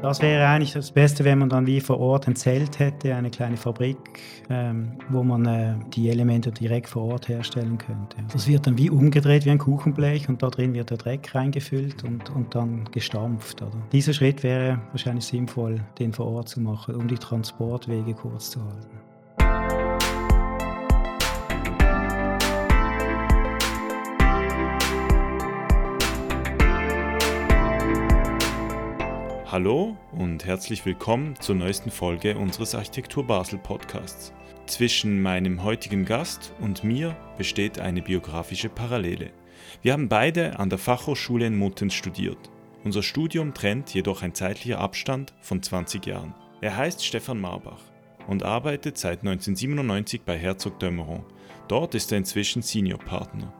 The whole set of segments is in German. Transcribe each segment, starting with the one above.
Das wäre eigentlich das Beste, wenn man dann wie vor Ort ein Zelt hätte, eine kleine Fabrik, ähm, wo man äh, die Elemente direkt vor Ort herstellen könnte. Das wird dann wie umgedreht wie ein Kuchenblech und da drin wird der Dreck reingefüllt und, und dann gestampft. Oder? Dieser Schritt wäre wahrscheinlich sinnvoll, den vor Ort zu machen, um die Transportwege kurz zu halten. Hallo und herzlich willkommen zur neuesten Folge unseres Architektur Basel Podcasts. Zwischen meinem heutigen Gast und mir besteht eine biografische Parallele. Wir haben beide an der Fachhochschule in Muttenz studiert. Unser Studium trennt jedoch ein zeitlicher Abstand von 20 Jahren. Er heißt Stefan Marbach und arbeitet seit 1997 bei Herzog Dömeron. Dort ist er inzwischen Seniorpartner.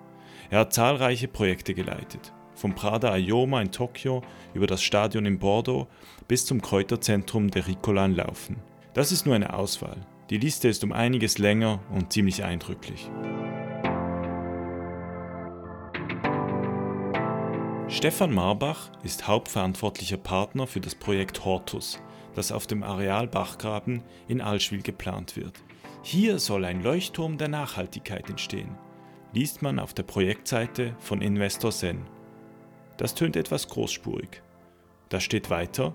Er hat zahlreiche Projekte geleitet, vom Prada Ayoma in Tokio über das Stadion in Bordeaux bis zum Kräuterzentrum der Ricola in Laufen. Das ist nur eine Auswahl. Die Liste ist um einiges länger und ziemlich eindrücklich. Stefan Marbach ist hauptverantwortlicher Partner für das Projekt Hortus, das auf dem Areal Bachgraben in Allschwil geplant wird. Hier soll ein Leuchtturm der Nachhaltigkeit entstehen, liest man auf der Projektseite von Investor Zen. Das tönt etwas großspurig. Da steht weiter,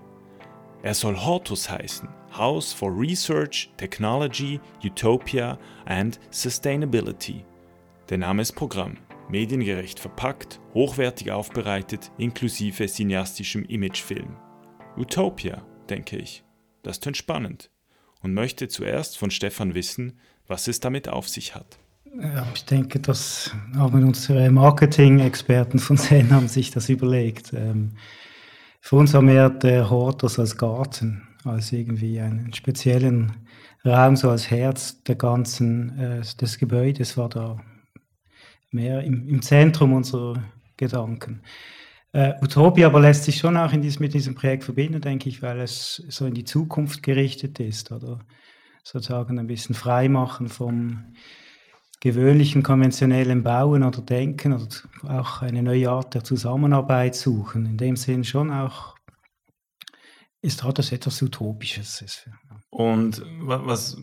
er soll Hortus heißen, House for Research, Technology, Utopia and Sustainability. Der Name ist Programm, mediengerecht verpackt, hochwertig aufbereitet, inklusive cineastischem Imagefilm. Utopia, denke ich. Das tönt spannend und möchte zuerst von Stefan wissen, was es damit auf sich hat. Ja, ich denke, das haben unsere Marketing-Experten von Zen haben sich das überlegt. Ähm, für uns haben wir der Hortus als Garten, als irgendwie einen speziellen Raum, so als Herz der ganzen, äh, des Gebäudes war da mehr im, im Zentrum unserer Gedanken. Äh, Utopia aber lässt sich schon auch diesem, mit diesem Projekt verbinden, denke ich, weil es so in die Zukunft gerichtet ist oder sozusagen ein bisschen frei machen vom gewöhnlichen konventionellen Bauen oder Denken oder auch eine neue Art der Zusammenarbeit suchen. In dem Sinn schon auch ist hat das etwas Utopisches. Und was,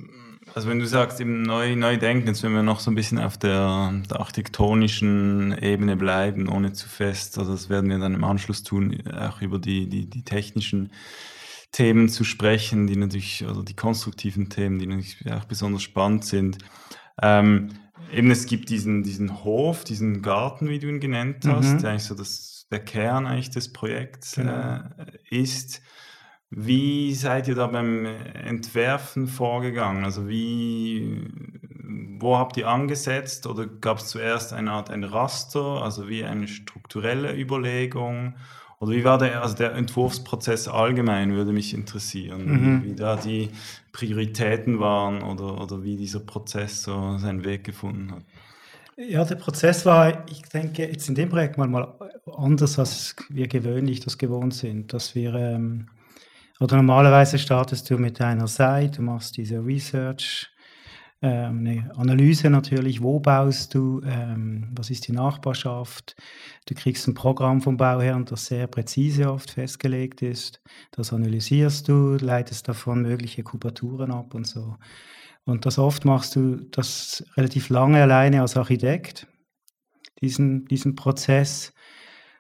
also wenn du sagst, eben neu, neu denken, jetzt wenn wir noch so ein bisschen auf der, der architektonischen Ebene bleiben, ohne zu fest, also das werden wir dann im Anschluss tun, auch über die, die, die technischen Themen zu sprechen, die natürlich, also die konstruktiven Themen, die natürlich auch besonders spannend sind. Ähm, eben es gibt diesen, diesen Hof, diesen Garten, wie du ihn genannt hast, mhm. der eigentlich so das, der Kern eigentlich des Projekts genau. äh, ist. Wie seid ihr da beim Entwerfen vorgegangen? Also wie, wo habt ihr angesetzt oder gab es zuerst eine Art ein Raster, also wie eine strukturelle Überlegung? Oder wie war der, also der Entwurfsprozess allgemein, würde mich interessieren, mhm. wie, da die Prioritäten waren oder, oder wie dieser Prozess so seinen Weg gefunden hat. Ja, der Prozess war, ich denke, jetzt in dem Projekt mal, mal anders, als wir gewöhnlich das gewohnt sind, dass wir, ähm, oder normalerweise startest du mit einer Seite, du machst diese Research, eine Analyse natürlich, wo baust du, ähm, was ist die Nachbarschaft. Du kriegst ein Programm vom Bauherrn, das sehr präzise oft festgelegt ist. Das analysierst du, leitest davon mögliche Kubaturen ab und so. Und das oft machst du das relativ lange alleine als Architekt, diesen, diesen Prozess.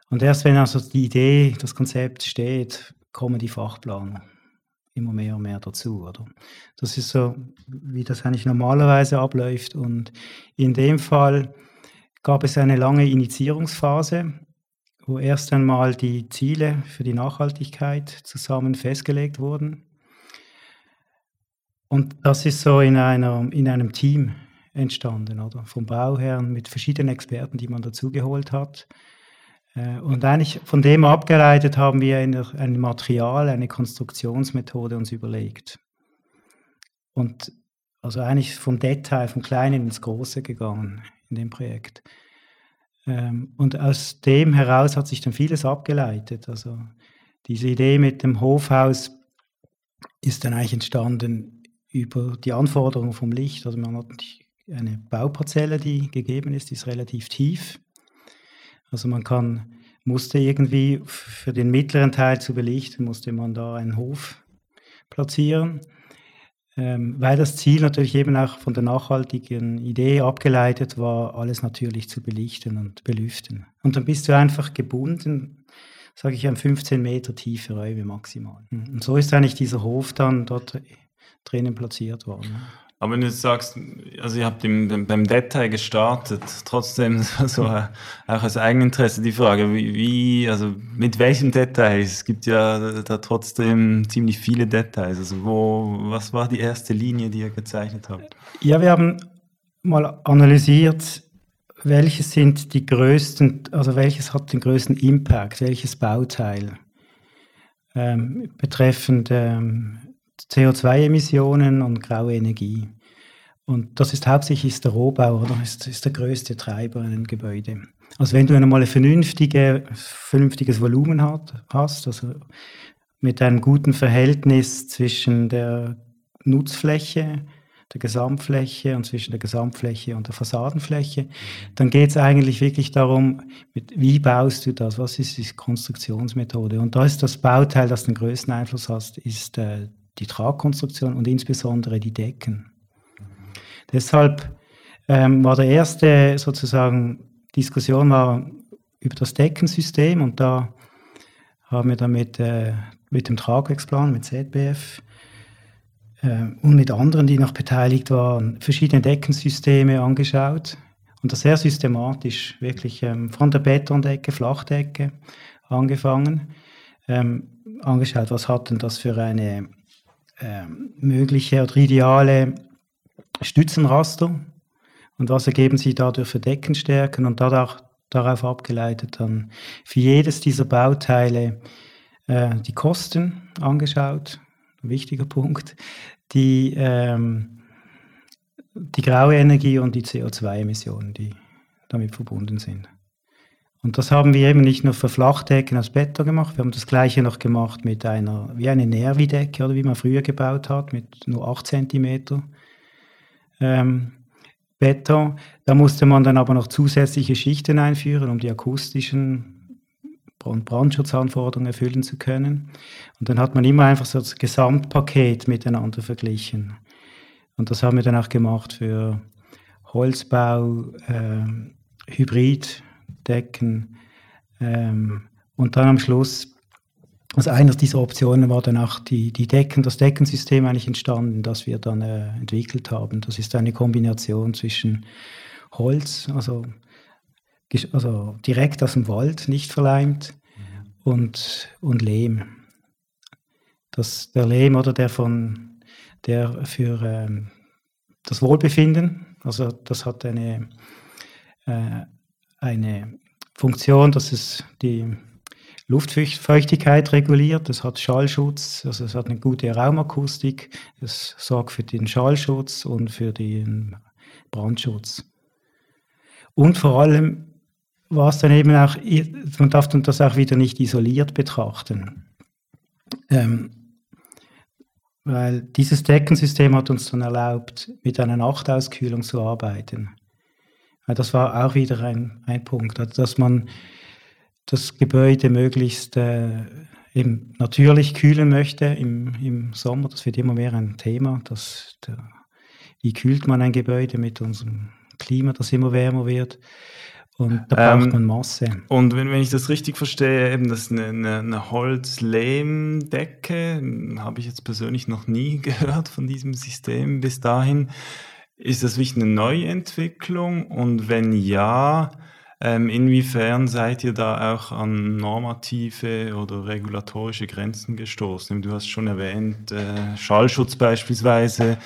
Und erst wenn also die Idee, das Konzept steht, kommen die Fachplaner immer mehr und mehr dazu, oder? Das ist so, wie das eigentlich normalerweise abläuft. Und in dem Fall gab es eine lange Initiierungsphase, wo erst einmal die Ziele für die Nachhaltigkeit zusammen festgelegt wurden. Und das ist so in, einer, in einem Team entstanden, oder? Vom Bauherrn mit verschiedenen Experten, die man dazugeholt hat. Äh, und eigentlich von dem abgeleitet haben wir ein Material, eine Konstruktionsmethode uns überlegt. Und also eigentlich vom Detail, vom Kleinen ins Große gegangen in dem Projekt. Ähm, und aus dem heraus hat sich dann vieles abgeleitet. Also diese Idee mit dem Hofhaus ist dann eigentlich entstanden über die Anforderungen vom Licht. Also man hat eine Bauparzelle, die gegeben ist, die ist relativ tief. Also man kann musste irgendwie für den mittleren Teil zu belichten, musste man da einen Hof platzieren, ähm, weil das Ziel natürlich eben auch von der nachhaltigen Idee abgeleitet war, alles natürlich zu belichten und belüften. Und dann bist du einfach gebunden, sage ich, an 15 Meter tiefe Räume maximal. Und so ist eigentlich dieser Hof dann dort drinnen platziert worden. Aber wenn du sagst, also ihr habt im, beim Detail gestartet, trotzdem so auch aus Eigeninteresse die Frage, wie, wie, also mit welchem Detail? Es gibt ja da trotzdem ziemlich viele Details. Also wo, was war die erste Linie, die ihr gezeichnet habt? Ja, wir haben mal analysiert, welches sind die größten, also welches hat den größten Impact, welches Bauteil ähm, betreffend ähm, CO2-Emissionen und graue Energie. Und das ist hauptsächlich der Rohbau, oder? Ist, ist der größte Treiber in einem Gebäude. Also wenn du einmal ein vernünftige, vernünftiges Volumen hat, hast, also mit einem guten Verhältnis zwischen der Nutzfläche, der Gesamtfläche und zwischen der Gesamtfläche und der Fassadenfläche, dann geht es eigentlich wirklich darum, mit, wie baust du das, was ist die Konstruktionsmethode. Und da ist das Bauteil, das den größten Einfluss hat, ist äh, die Tragkonstruktion und insbesondere die Decken. Deshalb ähm, war der erste sozusagen Diskussion war über das Deckensystem und da haben wir dann mit, äh, mit dem Tragwerksplan, mit ZBF äh, und mit anderen, die noch beteiligt waren, verschiedene Deckensysteme angeschaut und das sehr systematisch, wirklich ähm, von der Betondecke, Flachdecke angefangen, ähm, angeschaut, was hat denn das für eine ähm, mögliche oder ideale Stützenraster und was ergeben sich dadurch für Deckenstärken und dadurch, darauf abgeleitet dann für jedes dieser Bauteile äh, die Kosten angeschaut, ein wichtiger Punkt, die, ähm, die graue Energie und die CO2-Emissionen, die damit verbunden sind. Und das haben wir eben nicht nur für Flachdecken aus Beton gemacht, wir haben das gleiche noch gemacht mit einer, wie eine Nervi-Decke, oder wie man früher gebaut hat, mit nur 8 cm ähm, Beton. Da musste man dann aber noch zusätzliche Schichten einführen, um die akustischen und Brandschutzanforderungen erfüllen zu können. Und dann hat man immer einfach so das Gesamtpaket miteinander verglichen. Und das haben wir dann auch gemacht für Holzbau, äh, Hybrid, Decken. Ähm, und dann am Schluss, also eine dieser Optionen war dann auch die, die Decken, das Deckensystem eigentlich entstanden, das wir dann äh, entwickelt haben. Das ist eine Kombination zwischen Holz, also, also direkt aus dem Wald, nicht verleimt, mhm. und, und Lehm. Das, der Lehm oder der von der für ähm, das Wohlbefinden, also das hat eine, äh, eine Funktion, dass es die Luftfeuchtigkeit reguliert, es hat Schallschutz, also es hat eine gute Raumakustik, es sorgt für den Schallschutz und für den Brandschutz. Und vor allem war es dann eben auch, man darf das auch wieder nicht isoliert betrachten. Ähm, weil dieses Deckensystem hat uns dann erlaubt, mit einer Nachtauskühlung zu arbeiten. Das war auch wieder ein, ein Punkt, dass man das Gebäude möglichst äh, eben natürlich kühlen möchte im, im Sommer. Das wird immer mehr ein Thema. Dass der, wie kühlt man ein Gebäude mit unserem Klima, das immer wärmer wird? Und da braucht ähm, man Masse. Und wenn, wenn ich das richtig verstehe, eben das ist eine, eine, eine Holz-Lehm-Decke, habe ich jetzt persönlich noch nie gehört von diesem System bis dahin. Ist das wirklich eine Neuentwicklung? Und wenn ja, ähm, inwiefern seid ihr da auch an normative oder regulatorische Grenzen gestoßen? Du hast schon erwähnt, äh, Schallschutz beispielsweise,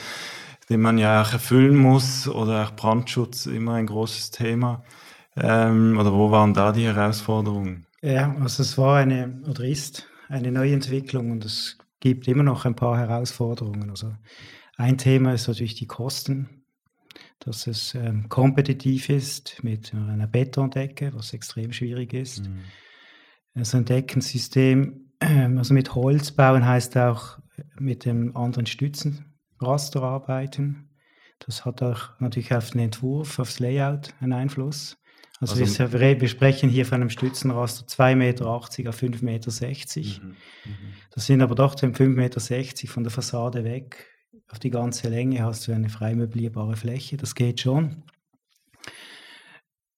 den man ja auch erfüllen muss, oder auch Brandschutz, immer ein großes Thema. Ähm, oder wo waren da die Herausforderungen? Ja, also es war eine oder ist eine Neuentwicklung und es gibt immer noch ein paar Herausforderungen. Also ein Thema ist natürlich die Kosten dass es ähm, kompetitiv ist mit einer Betondecke, was extrem schwierig ist. Mhm. Also ein Deckensystem, ähm, also mit Holz bauen heißt auch mit dem anderen Stützenraster arbeiten. Das hat auch natürlich auf den Entwurf, aufs Layout einen Einfluss. Also, also wir, wir, sprechen hier von einem Stützenraster 2,80 Meter auf 5,60 Meter. Mhm, mhm. Das sind aber doch 5,60 Meter von der Fassade weg. Auf die ganze Länge hast du eine frei möblierbare Fläche. Das geht schon.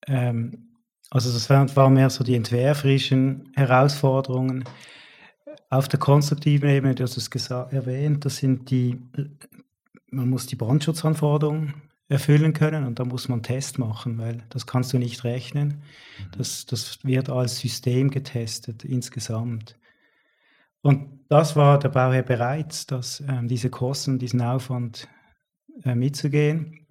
Ähm, also das waren mehr so die entwerferischen Herausforderungen. Auf der konstruktiven Ebene, du hast es erwähnt, das sind die, man muss die Brandschutzanforderungen erfüllen können und da muss man einen Test machen, weil das kannst du nicht rechnen. Mhm. Das, das wird als System getestet insgesamt. Und das war der Bauherr bereit, dass, äh, diese Kosten, diesen Aufwand äh, mitzugehen.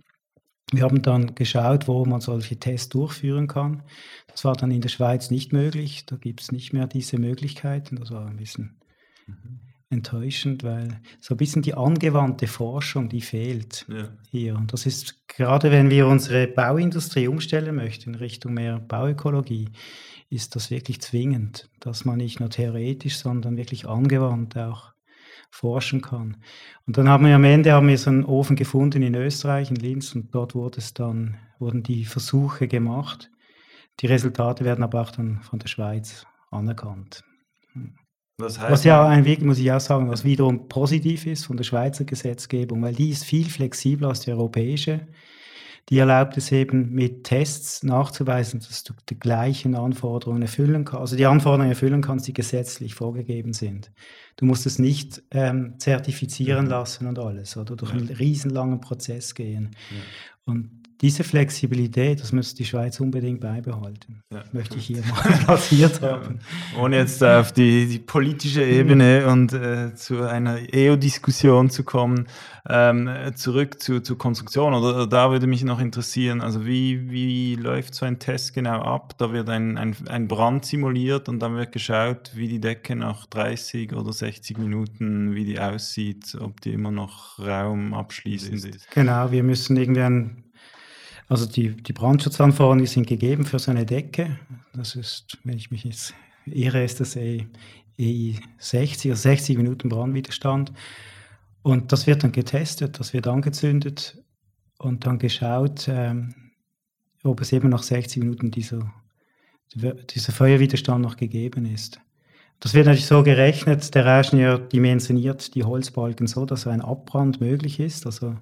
Wir haben dann geschaut, wo man solche Tests durchführen kann. Das war dann in der Schweiz nicht möglich. Da gibt es nicht mehr diese Möglichkeiten. Das war ein bisschen mhm enttäuschend, weil so ein bisschen die angewandte Forschung, die fehlt ja. hier. Und das ist gerade, wenn wir unsere Bauindustrie umstellen möchten in Richtung mehr Bauökologie, ist das wirklich zwingend, dass man nicht nur theoretisch, sondern wirklich angewandt auch forschen kann. Und dann haben wir am Ende haben wir so einen Ofen gefunden in Österreich, in Linz, und dort wurde es dann, wurden die Versuche gemacht. Die Resultate werden aber auch dann von der Schweiz anerkannt. Hm. Das heißt, was ja ein Weg, muss ich auch sagen, was wiederum positiv ist von der Schweizer Gesetzgebung, weil die ist viel flexibler als die europäische. Die erlaubt es eben mit Tests nachzuweisen, dass du die gleichen Anforderungen erfüllen kannst, also die Anforderungen erfüllen kannst, die gesetzlich vorgegeben sind. Du musst es nicht ähm, zertifizieren mhm. lassen und alles oder durch einen riesenlangen Prozess gehen. Ja. Und diese Flexibilität, das müsste die Schweiz unbedingt beibehalten. Ja. Möchte ich hier mal platziert haben. Ohne jetzt auf die, die politische Ebene und äh, zu einer EU-Diskussion zu kommen, ähm, zurück zu, zur Konstruktion. Oder da würde mich noch interessieren, also wie, wie läuft so ein Test genau ab? Da wird ein, ein, ein Brand simuliert und dann wird geschaut, wie die Decke nach 30 oder 60 Minuten, wie die aussieht, ob die immer noch raumabschließend ist. Genau, wir müssen irgendwie ein also die, die Brandschutzanforderungen sind gegeben für so eine Decke. Das ist, wenn ich mich jetzt irre, ist das EI e 60, also 60 Minuten Brandwiderstand. Und das wird dann getestet, das wird angezündet und dann geschaut, ähm, ob es eben nach 60 Minuten dieser, dieser Feuerwiderstand noch gegeben ist. Das wird natürlich so gerechnet, der Ingenieur dimensioniert die Holzbalken so, dass ein Abbrand möglich ist. Also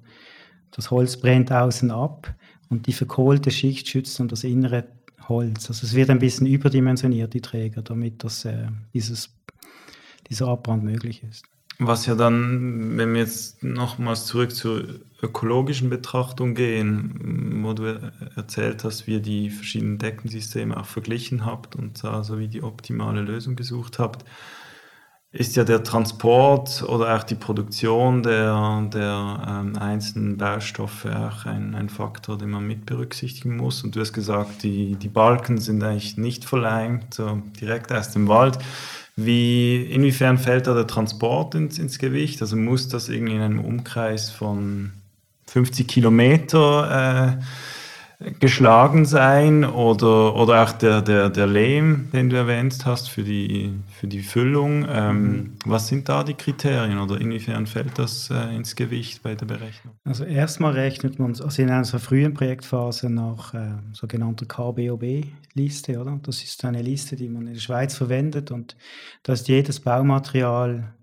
das Holz brennt außen ab und die verkohlte Schicht schützt dann das innere Holz. Also es wird ein bisschen überdimensioniert, die Träger, damit das, äh, dieses, dieser Abbrand möglich ist. Was ja dann, wenn wir jetzt nochmals zurück zur ökologischen Betrachtung gehen, wo du erzählt hast, wie ihr die verschiedenen Deckensysteme auch verglichen habt und da so wie die optimale Lösung gesucht habt, ist ja der Transport oder auch die Produktion der, der ähm, einzelnen Baustoffe auch ein, ein Faktor, den man mit berücksichtigen muss. Und du hast gesagt, die, die Balken sind eigentlich nicht verleimt, so direkt aus dem Wald. Wie, inwiefern fällt da der Transport ins, ins Gewicht? Also muss das irgendwie in einem Umkreis von 50 Kilometer äh, geschlagen sein oder, oder auch der, der, der Lehm, den du erwähnt hast für die, für die Füllung. Ähm, mhm. Was sind da die Kriterien oder inwiefern fällt das äh, ins Gewicht bei der Berechnung? Also erstmal rechnet man also in einer frühen Projektphase nach äh, sogenannter KBOB-Liste, oder? Das ist eine Liste, die man in der Schweiz verwendet und da ist jedes Baumaterial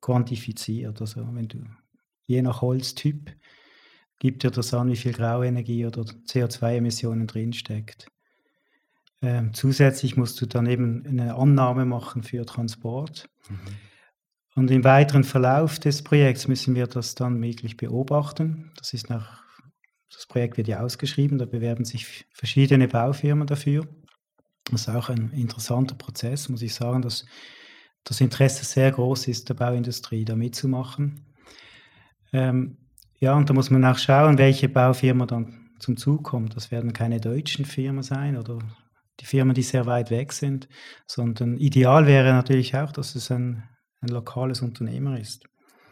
quantifiziert. Also wenn du je nach Holztyp gibt dir das an, wie viel Grauenergie oder CO2-Emissionen drinsteckt. Ähm, zusätzlich musst du dann eben eine Annahme machen für Transport. Mhm. Und im weiteren Verlauf des Projekts müssen wir das dann wirklich beobachten. Das ist nach, das Projekt wird ja ausgeschrieben, da bewerben sich verschiedene Baufirmen dafür. Das ist auch ein interessanter Prozess, muss ich sagen, dass das Interesse sehr groß ist, der Bauindustrie da mitzumachen. Ähm, ja, und da muss man auch schauen, welche Baufirma dann zum Zug kommt. Das werden keine deutschen Firmen sein oder die Firmen, die sehr weit weg sind, sondern ideal wäre natürlich auch, dass es ein, ein lokales Unternehmer ist.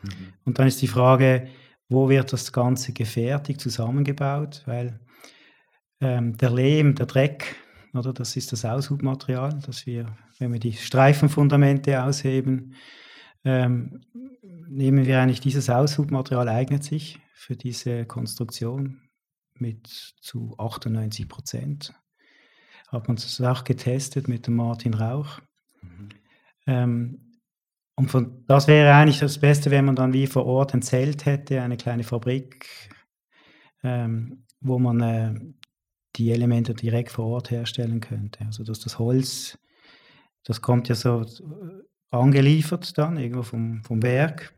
Mhm. Und dann ist die Frage, wo wird das Ganze gefertigt, zusammengebaut, weil ähm, der Lehm, der Dreck, oder das ist das Aushubmaterial, das wir, wenn wir die Streifenfundamente ausheben, ähm, nehmen wir eigentlich dieses Aushubmaterial eignet sich für diese Konstruktion mit zu 98 Prozent. hat man das auch getestet mit dem Martin Rauch. Mhm. Ähm, und von, das wäre eigentlich das Beste, wenn man dann wie vor Ort ein Zelt hätte, eine kleine Fabrik, ähm, wo man äh, die Elemente direkt vor Ort herstellen könnte. Also dass das Holz, das kommt ja so angeliefert dann irgendwo vom, vom Werk.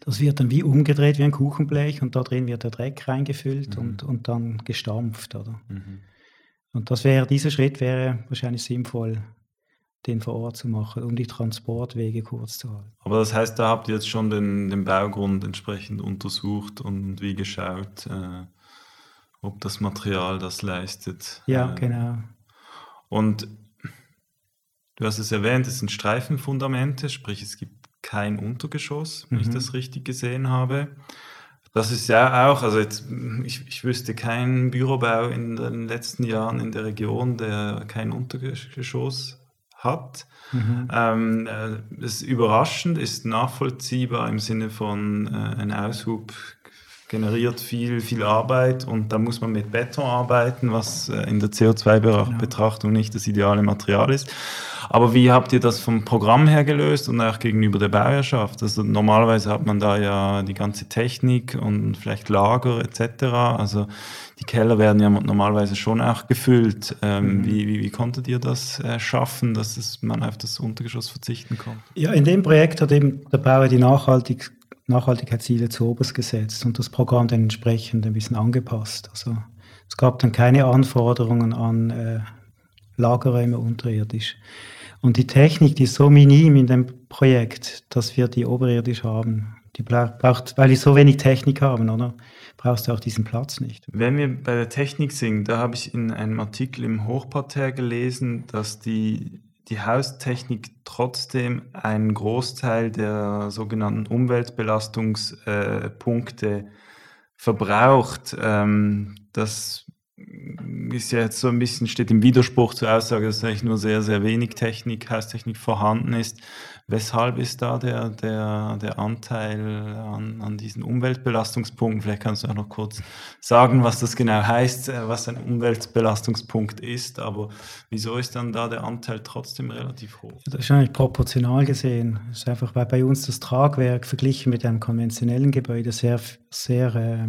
Das wird dann wie umgedreht wie ein Kuchenblech und da drin wird der Dreck reingefüllt mhm. und, und dann gestampft. Oder? Mhm. Und das wäre, dieser Schritt wäre wahrscheinlich sinnvoll, den vor Ort zu machen, um die Transportwege kurz zu halten. Aber das heißt, da habt ihr jetzt schon den, den Baugrund entsprechend untersucht und wie geschaut, äh, ob das Material das leistet. Ja, äh, genau. Und du hast es erwähnt, es sind Streifenfundamente, sprich es gibt kein Untergeschoss, wenn mhm. ich das richtig gesehen habe. Das ist ja auch, also jetzt, ich, ich wüsste keinen Bürobau in den letzten Jahren in der Region, der kein Untergeschoss hat. Mhm. Ähm, äh, ist überraschend, ist nachvollziehbar im Sinne von äh, ein Aushub generiert viel, viel Arbeit und da muss man mit Beton arbeiten, was äh, in der CO2-Betrachtung genau. nicht das ideale Material ist. Aber wie habt ihr das vom Programm her gelöst und auch gegenüber der Bauherrschaft? Also normalerweise hat man da ja die ganze Technik und vielleicht Lager etc. Also die Keller werden ja normalerweise schon auch gefüllt. Ähm, mhm. wie, wie, wie, konntet ihr das äh, schaffen, dass es, man auf das Untergeschoss verzichten konnte? Ja, in dem Projekt hat eben der Bauer die Nachhaltig Nachhaltigkeitsziele zu oberst gesetzt und das Programm dann entsprechend ein bisschen angepasst. Also es gab dann keine Anforderungen an äh, Lagerräume unterirdisch. Und die Technik, die ist so minim in dem Projekt, dass wir die oberirdisch haben. Die braucht, weil die so wenig Technik haben, oder? Brauchst du auch diesen Platz nicht. Wenn wir bei der Technik sind, da habe ich in einem Artikel im Hochparterre gelesen, dass die, die Haustechnik trotzdem einen Großteil der sogenannten Umweltbelastungspunkte verbraucht. Ähm, das ist ja jetzt so ein bisschen, steht im Widerspruch zur Aussage, dass eigentlich nur sehr, sehr wenig Technik, Haustechnik vorhanden ist. Weshalb ist da der, der, der Anteil an, an diesen Umweltbelastungspunkten? Vielleicht kannst du auch noch kurz sagen, was das genau heißt, äh, was ein Umweltbelastungspunkt ist, aber wieso ist dann da der Anteil trotzdem relativ hoch? Das ist eigentlich proportional gesehen. Das ist einfach, weil bei uns das Tragwerk verglichen mit einem konventionellen Gebäude sehr, sehr äh,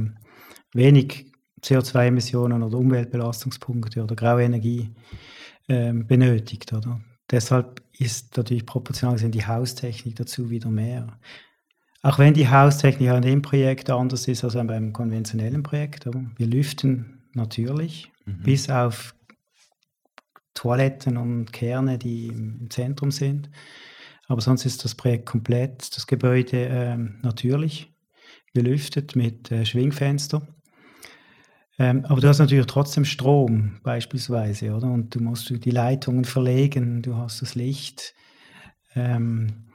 wenig CO2-Emissionen oder Umweltbelastungspunkte oder graue Energie ähm, benötigt. Oder? Deshalb ist natürlich proportional gesehen die Haustechnik dazu wieder mehr. Auch wenn die Haustechnik an dem Projekt anders ist als beim konventionellen Projekt. Wir lüften natürlich, mhm. bis auf Toiletten und Kerne, die im Zentrum sind. Aber sonst ist das Projekt komplett, das Gebäude äh, natürlich belüftet mit äh, Schwingfenster. Ähm, aber du hast natürlich trotzdem Strom beispielsweise, oder? Und du musst die Leitungen verlegen, du hast das Licht. Ähm,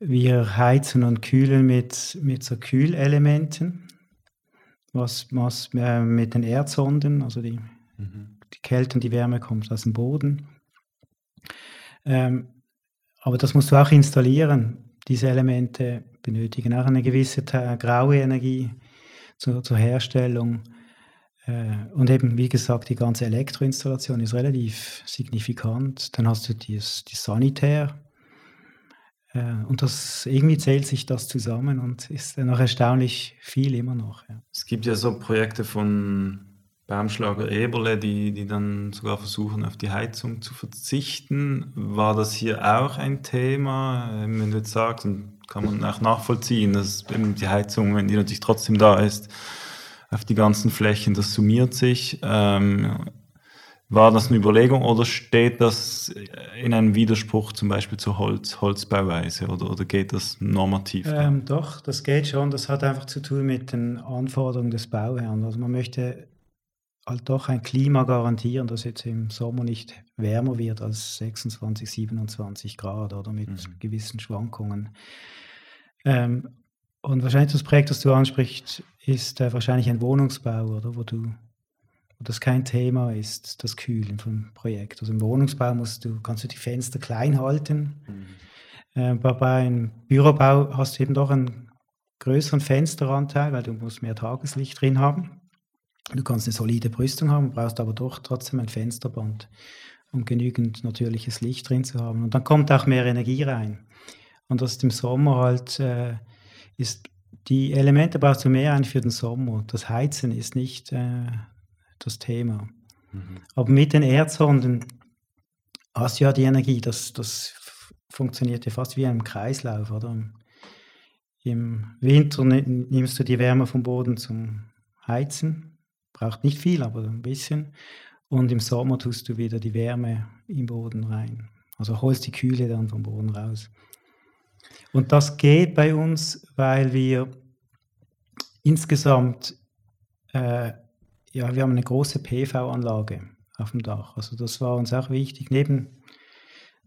wir heizen und kühlen mit, mit so Kühlelementen, was, was äh, mit den Erdsonden, also die, mhm. die Kälte und die Wärme kommt aus dem Boden. Ähm, aber das musst du auch installieren. Diese Elemente benötigen auch eine gewisse graue Energie zur, zur Herstellung. Äh, und eben, wie gesagt, die ganze Elektroinstallation ist relativ signifikant. Dann hast du dieses, die Sanitär. Äh, und das irgendwie zählt sich das zusammen und ist noch erstaunlich viel immer noch. Ja. Es gibt ja so Projekte von Baumschlager Eberle, die, die dann sogar versuchen, auf die Heizung zu verzichten. War das hier auch ein Thema? Ähm, wenn du jetzt sagst, kann man auch nachvollziehen, dass die Heizung, wenn die natürlich trotzdem da ist, auf die ganzen Flächen, das summiert sich. Ähm, war das eine Überlegung oder steht das in einem Widerspruch zum Beispiel zur Holz, Holzbauweise oder, oder geht das normativ? Ähm, doch, das geht schon. Das hat einfach zu tun mit den Anforderungen des Bauherrn. Also man möchte halt doch ein Klima garantieren, das jetzt im Sommer nicht wärmer wird als 26, 27 Grad oder mit mhm. gewissen Schwankungen. Ähm, und wahrscheinlich das Projekt, das du ansprichst, ist äh, wahrscheinlich ein Wohnungsbau, oder? Wo, du, wo das kein Thema ist, das Kühlen vom Projekt. Also im Wohnungsbau musst du, kannst du die Fenster klein halten. Mhm. Äh, bei einem Bürobau hast du eben doch einen größeren Fensteranteil, weil du musst mehr Tageslicht drin haben. Du kannst eine solide Brüstung haben, brauchst aber doch trotzdem ein Fensterband, um genügend natürliches Licht drin zu haben. Und dann kommt auch mehr Energie rein. Und das ist im Sommer halt, äh, ist, die Elemente brauchst du mehr ein für den Sommer. Das Heizen ist nicht äh, das Thema. Mhm. Aber mit den Erdsonden hast du ja die Energie, das, das funktioniert ja fast wie ein Kreislauf, oder? Im Winter nimmst du die Wärme vom Boden zum Heizen, braucht nicht viel, aber ein bisschen. Und im Sommer tust du wieder die Wärme im Boden rein. Also holst die Kühle dann vom Boden raus. Und das geht bei uns, weil wir insgesamt, äh, ja, wir haben eine große PV-Anlage auf dem Dach. Also das war uns auch wichtig. Neben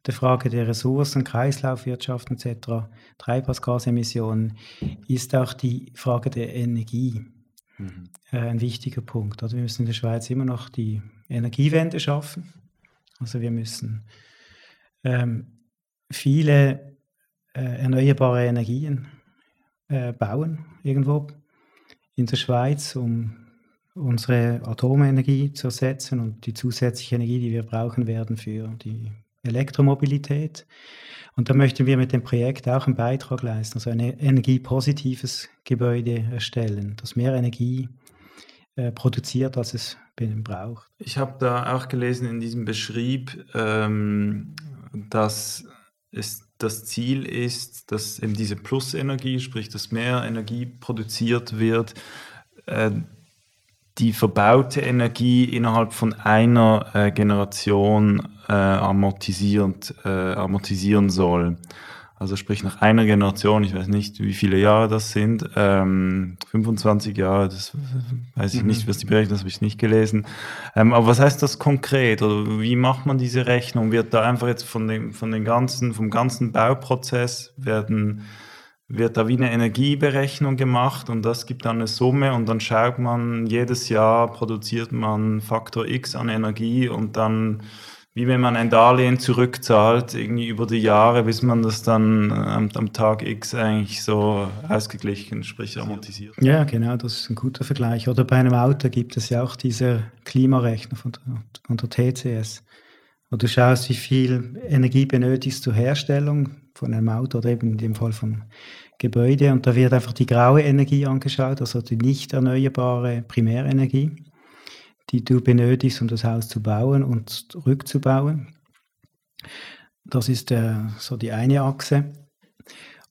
der Frage der Ressourcen, Kreislaufwirtschaft etc., Treibhausgasemissionen, ist auch die Frage der Energie mhm. äh, ein wichtiger Punkt. Also wir müssen in der Schweiz immer noch die Energiewende schaffen. Also wir müssen ähm, viele erneuerbare Energien äh, bauen irgendwo in der Schweiz, um unsere Atomenergie zu ersetzen und die zusätzliche Energie, die wir brauchen werden für die Elektromobilität. Und da möchten wir mit dem Projekt auch einen Beitrag leisten, also ein energiepositives Gebäude erstellen, das mehr Energie äh, produziert, als es braucht. Ich habe da auch gelesen in diesem Beschrieb, ähm, dass es das Ziel ist, dass eben diese Plusenergie, sprich, dass mehr Energie produziert wird, äh, die verbaute Energie innerhalb von einer äh, Generation äh, amortisierend, äh, amortisieren soll. Also sprich nach einer Generation, ich weiß nicht, wie viele Jahre das sind, ähm, 25 Jahre, das weiß ich mhm. nicht, was die berechnen, das habe ich nicht gelesen. Ähm, aber was heißt das konkret oder wie macht man diese Rechnung? Wird da einfach jetzt von dem, von den ganzen, vom ganzen Bauprozess werden wird da wie eine Energieberechnung gemacht und das gibt dann eine Summe und dann schaut man, jedes Jahr produziert man Faktor X an Energie und dann, wie wenn man ein Darlehen zurückzahlt, irgendwie über die Jahre, bis man das dann am, am Tag X eigentlich so ausgeglichen, sprich amortisiert. Ja, genau, das ist ein guter Vergleich. Oder bei einem Auto gibt es ja auch diese Klimarechner von der, von der TCS. Wo du schaust, wie viel Energie benötigst zur Herstellung von einem Auto oder eben in dem Fall von Gebäude und da wird einfach die graue Energie angeschaut, also die nicht erneuerbare Primärenergie, die du benötigst, um das Haus zu bauen und rückzubauen. Das ist äh, so die eine Achse.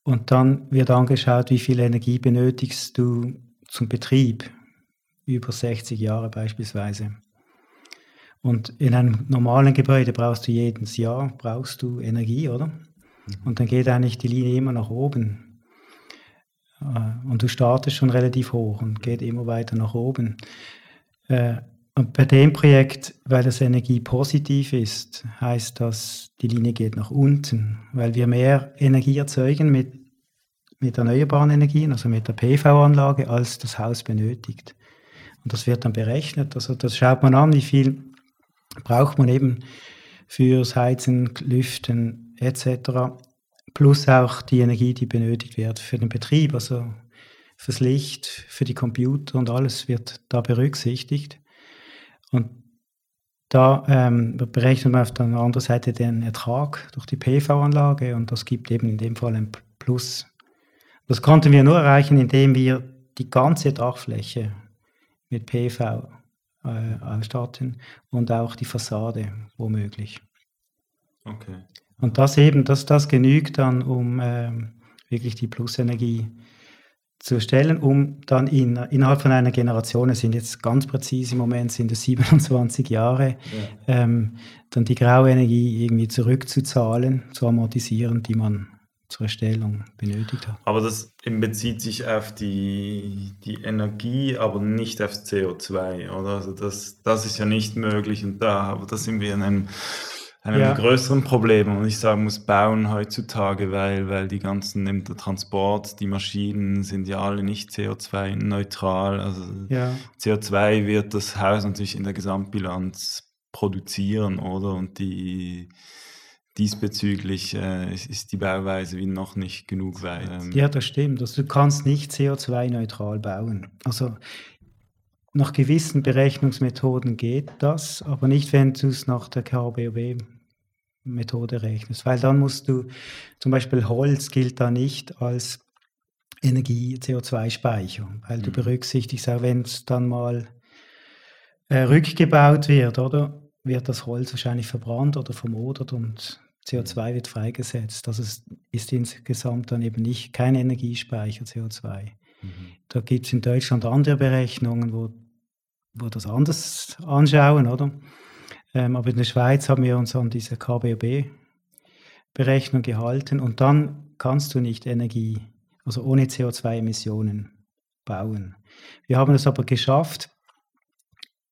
Und dann wird angeschaut, wie viel Energie benötigst du zum Betrieb über 60 Jahre beispielsweise. Und in einem normalen Gebäude brauchst du jedes Jahr brauchst du Energie, oder? Mhm. Und dann geht eigentlich die Linie immer nach oben. Äh, und du startest schon relativ hoch und geht immer weiter nach oben. Und bei dem Projekt, weil das Energie positiv ist, heißt das, die Linie geht nach unten, weil wir mehr Energie erzeugen mit, mit erneuerbaren Energien, also mit der PV-Anlage, als das Haus benötigt. Und das wird dann berechnet. Also das schaut man an, wie viel braucht man eben fürs Heizen, Lüften etc plus auch die Energie, die benötigt wird für den Betrieb, also fürs Licht, für die Computer und alles wird da berücksichtigt. Und da ähm, berechnet man auf der anderen Seite den Ertrag durch die PV-Anlage und das gibt eben in dem Fall ein Plus. Das konnten wir nur erreichen, indem wir die ganze Dachfläche mit PV äh, ausstatten und auch die Fassade womöglich. Okay. Und das eben, dass das genügt dann, um ähm, wirklich die Plusenergie zu erstellen, um dann in, innerhalb von einer Generation, es sind jetzt ganz präzise im Moment, sind es 27 Jahre, ja. ähm, dann die graue Energie irgendwie zurückzuzahlen, zu amortisieren, die man zur Erstellung benötigt hat. Aber das bezieht sich auf die, die Energie, aber nicht auf CO2, oder? Also das, das ist ja nicht möglich und da, aber da sind wir in einem einem ja. größeren Problem, und ich sagen muss, bauen heutzutage, weil, weil die ganzen, der Transport, die Maschinen sind ja alle nicht CO2-neutral. Also ja. CO2 wird das Haus natürlich in der Gesamtbilanz produzieren, oder? Und die diesbezüglich äh, ist die Bauweise wie noch nicht genug weit. Ähm. Ja, das stimmt. Also du kannst nicht CO2-neutral bauen. Also nach gewissen Berechnungsmethoden geht das, aber nicht, wenn du es nach der KBOB-Methode rechnest, weil dann musst du, zum Beispiel Holz gilt da nicht als Energie-CO2-Speicher, weil mhm. du berücksichtigst, auch wenn es dann mal äh, rückgebaut wird, oder? Wird das Holz wahrscheinlich verbrannt oder vermodert und CO2 wird freigesetzt. Das ist, ist insgesamt dann eben nicht kein Energiespeicher CO2. Mhm. Da gibt es in Deutschland andere Berechnungen, wo, wo das anders anschauen, oder? Ähm, aber in der Schweiz haben wir uns an diese KBOB-Berechnung gehalten und dann kannst du nicht Energie, also ohne CO2-Emissionen bauen. Wir haben es aber geschafft,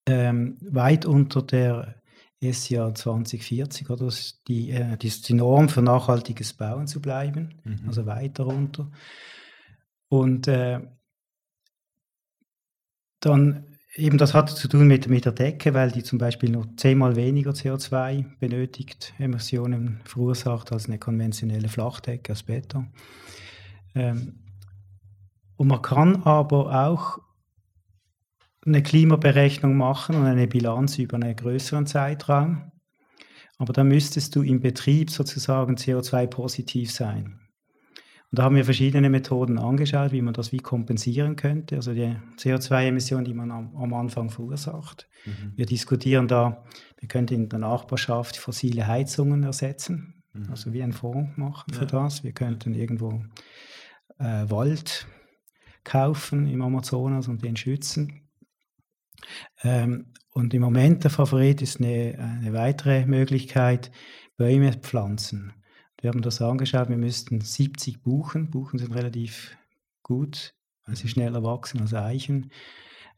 ähm, weit unter der SJA 2040, oder die, äh, die, die Norm für nachhaltiges Bauen zu bleiben, mhm. also weiter runter. Und äh, dann eben das hat zu tun mit, mit der Decke, weil die zum Beispiel nur zehnmal weniger CO2 benötigt, Emissionen verursacht als eine konventionelle Flachdecke aus Beton. Ähm, und man kann aber auch eine Klimaberechnung machen und eine Bilanz über einen größeren Zeitraum. Aber da müsstest du im Betrieb sozusagen CO2-positiv sein. Und da haben wir verschiedene Methoden angeschaut, wie man das wie kompensieren könnte, also die CO2-Emissionen, die man am, am Anfang verursacht. Mhm. Wir diskutieren da, wir könnten in der Nachbarschaft fossile Heizungen ersetzen, mhm. also wie ein Fonds machen für ja. das. Wir könnten irgendwo äh, Wald kaufen im Amazonas und den schützen. Ähm, und im Moment der Favorit ist eine, eine weitere Möglichkeit, Bäume pflanzen. Wir haben das angeschaut, wir müssten 70 Buchen, Buchen sind relativ gut, weil sie schneller wachsen als Eichen,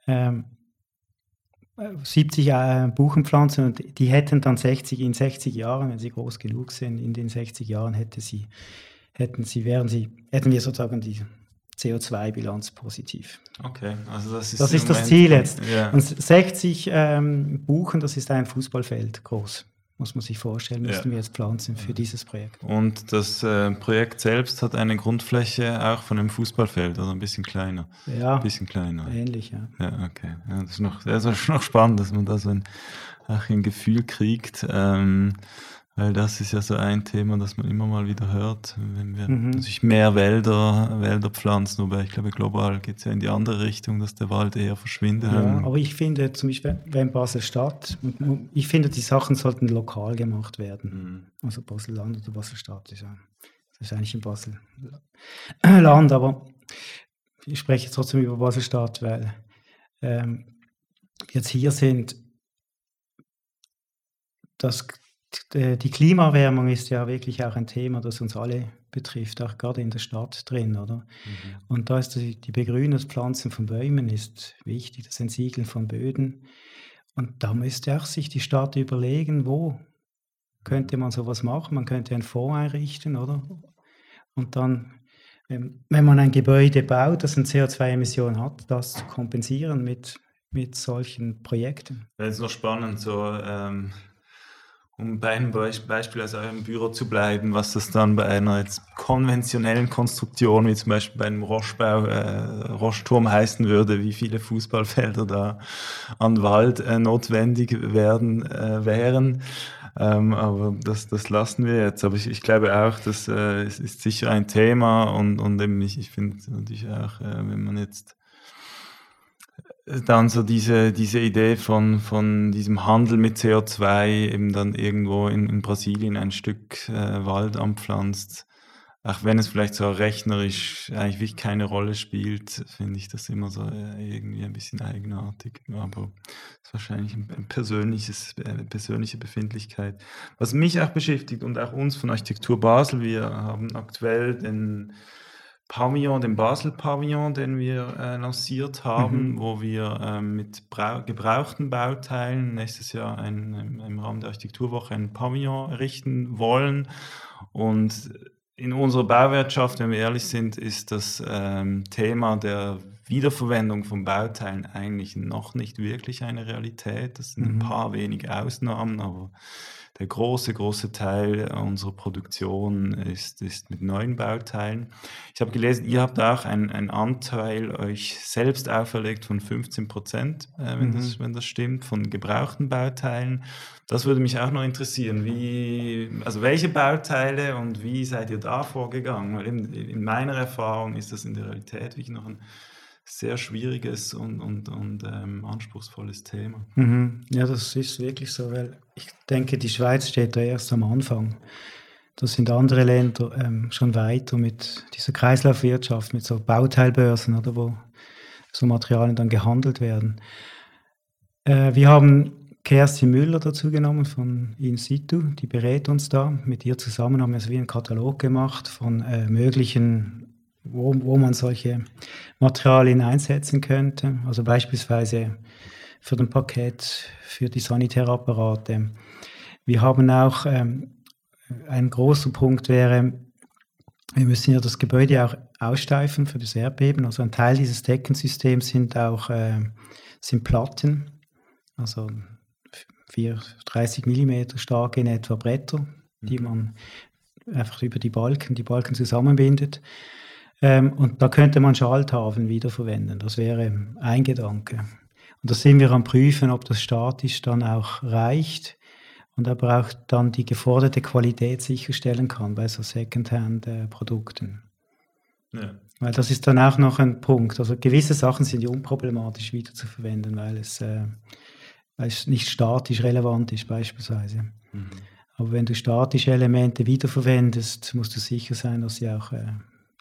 ähm, 70 äh, Buchen pflanzen und die hätten dann 60 in 60 Jahren, wenn sie groß genug sind, in den 60 Jahren hätte sie, hätten sie, wären sie, hätten wir sozusagen die CO2-Bilanz positiv. Okay, also das ist, das, ist das Ziel jetzt. Ja. Und 60 ähm, Buchen, das ist ein Fußballfeld groß muss man sich vorstellen, müssten ja. wir jetzt pflanzen für dieses Projekt. Und das äh, Projekt selbst hat eine Grundfläche auch von einem Fußballfeld, also ein bisschen kleiner. Ja, ein bisschen kleiner. Ähnlich, ja. Ja, okay. Ja, das, ist noch, das ist noch spannend, dass man da so ein, auch ein Gefühl kriegt. Ähm, weil das ist ja so ein Thema, das man immer mal wieder hört, wenn wir mhm. sich mehr Wälder, Wälder pflanzen, wobei ich glaube, global geht es ja in die andere Richtung, dass der Wald eher verschwindet. Ja, aber ich finde zum Beispiel, wenn Basel-Stadt, ich finde, die Sachen sollten lokal gemacht werden. Mhm. Also Basel-Land oder Basel-Stadt ist ja, das ist eigentlich in Basel-Land, aber ich spreche trotzdem über Basel-Stadt, weil ähm, jetzt hier sind, das die Klimaerwärmung ist ja wirklich auch ein Thema, das uns alle betrifft, auch gerade in der Stadt drin, oder? Mhm. Und da ist die, die Begrünung, das Pflanzen von Bäumen ist wichtig, das Entsiegeln von Böden. Und da müsste auch sich die Stadt überlegen, wo könnte man sowas machen? Man könnte einen Fonds einrichten, oder? Und dann, wenn, wenn man ein Gebäude baut, das eine CO2-Emission hat, das zu kompensieren mit, mit solchen Projekten. Das ist noch spannend, so ähm, um bei einem Beispiel aus eurem Büro zu bleiben, was das dann bei einer jetzt konventionellen Konstruktion, wie zum Beispiel bei einem Roschbau, äh, Roschturm heißen würde, wie viele Fußballfelder da an Wald äh, notwendig werden äh, wären. Ähm, aber das, das lassen wir jetzt. Aber ich, ich glaube auch, das äh, ist, ist sicher ein Thema und, und eben ich, ich finde natürlich auch, äh, wenn man jetzt dann so diese, diese Idee von, von diesem Handel mit CO2 eben dann irgendwo in, in Brasilien ein Stück äh, Wald anpflanzt, auch wenn es vielleicht so rechnerisch eigentlich wirklich keine Rolle spielt, finde ich das immer so äh, irgendwie ein bisschen eigenartig. Aber es ist wahrscheinlich ein, persönliches, eine persönliche Befindlichkeit. Was mich auch beschäftigt und auch uns von Architektur Basel, wir haben aktuell den Pavillon, den Basel-Pavillon, den wir äh, lanciert haben, mhm. wo wir äh, mit gebrauchten Bauteilen nächstes Jahr ein, im, Rahmen der Architekturwoche ein Pavillon errichten wollen. Und in unserer Bauwirtschaft, wenn wir ehrlich sind, ist das ähm, Thema der Wiederverwendung von Bauteilen eigentlich noch nicht wirklich eine Realität. Das sind ein Mhm. paar wenige Ausnahmen, aber der große, große Teil unserer Produktion ist, ist mit neuen Bauteilen. Ich habe gelesen, ihr habt auch einen, Anteil euch selbst auferlegt von 15 Prozent, äh, wenn, das, Mhm. wenn das stimmt, von gebrauchten Bauteilen. Das würde mich auch noch interessieren. Wie, also welche Bauteile und wie seid ihr da vorgegangen? Weil in, in meiner Erfahrung ist das in der Realität wirklich noch ein sehr schwieriges und, und, und ähm, anspruchsvolles Thema. Mhm. Ja, das ist wirklich so, weil ich denke, die Schweiz steht da erst am Anfang. Da sind andere Länder ähm, schon weiter mit dieser Kreislaufwirtschaft, mit so Bauteilbörsen, oder wo so Materialien dann gehandelt werden. Äh, wir haben Kerstin Müller dazu genommen von In situ, die berät uns da. Mit ihr zusammen haben wir so wie einen Katalog gemacht von äh, möglichen, wo, wo man solche Materialien einsetzen könnte. Also beispielsweise für den Parkett, für die Sanitärapparate. Wir haben auch, ähm, ein großer Punkt wäre, wir müssen ja das Gebäude auch aussteifen für das Erdbeben. Also ein Teil dieses Deckensystems sind auch äh, sind Platten, also 4, 30 mm starke in etwa Bretter, die man einfach über die Balken, die Balken zusammenbindet. Ähm, und da könnte man Schalltafeln wiederverwenden. Das wäre ein Gedanke. Und da sind wir am Prüfen, ob das statisch dann auch reicht und aber auch dann die geforderte Qualität sicherstellen kann bei so Secondhand-Produkten. Ja. Weil das ist dann auch noch ein Punkt. Also gewisse Sachen sind ja unproblematisch wiederzuverwenden, weil es, äh, weil es nicht statisch relevant ist beispielsweise. Mhm. Aber wenn du statische Elemente wiederverwendest, musst du sicher sein, dass sie auch äh,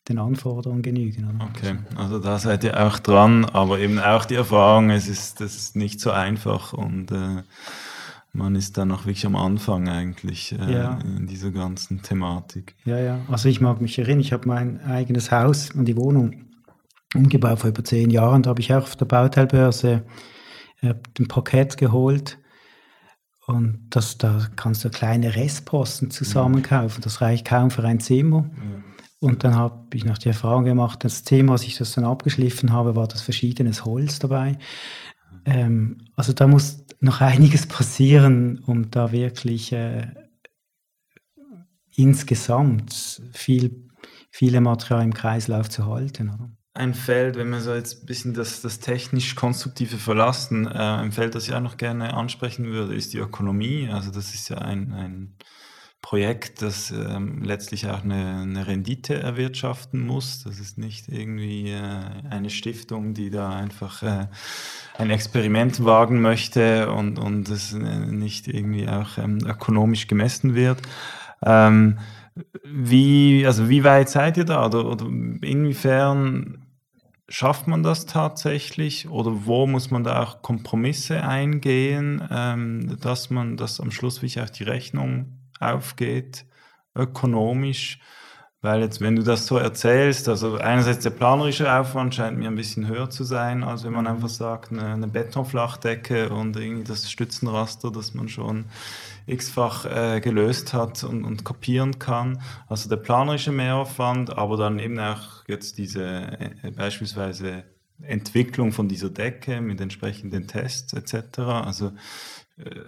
den Anforderungen genügen. Oder? Okay, also da seid ihr auch dran, aber eben auch die Erfahrung, es ist, das ist nicht so einfach und äh, man ist da noch wirklich am Anfang eigentlich äh, Ja. in dieser ganzen Thematik. Ja, ja. Also ich mag mich erinnern, ich habe mein eigenes Haus und die Wohnung umgebaut vor über zehn Jahren. Da habe ich auch auf der Bauteilbörse äh, den Parkett geholt. Und das, da kannst du kleine Restposten zusammenkaufen. Das reicht kaum für ein Zimmer. Und dann habe ich noch die Erfahrung gemacht, das Thema, als ich das dann abgeschliffen habe, war das verschiedenes Holz dabei. Ähm, also da muss noch einiges passieren, um da wirklich äh, insgesamt viel, viele Materialien im Kreislauf zu halten. Oder? Ein Feld, wenn wir so jetzt ein bisschen das, das technisch-konstruktive verlassen, äh, ein Feld, das ich auch noch gerne ansprechen würde, ist die Ökonomie. Also das ist ja ein, ein Projekt, das ähm, letztlich auch eine, eine Rendite erwirtschaften muss. Das ist nicht irgendwie äh, eine Stiftung, die da einfach äh, ein Experiment wagen möchte und, und es äh, nicht irgendwie auch ähm, ökonomisch gemessen wird. Ähm, wie, also wie weit seid ihr da? Oder, oder inwiefern schafft man das tatsächlich? Oder wo muss man da auch Kompromisse eingehen, ähm, dass man, dass am Schluss wirklich auch die Rechnung aufgeht, ökonomisch? Weil jetzt, wenn du das so erzählst, also einerseits der planerische Aufwand scheint mir ein bisschen höher zu sein, als wenn man einfach sagt, eine, eine Betonflachdecke und irgendwie das Stützenraster, das man schon x-fach äh, gelöst hat und, und kopieren kann. Also der planerische Mehraufwand, aber dann eben auch jetzt diese äh, beispielsweise Entwicklung von dieser Decke mit entsprechenden Tests etc. Also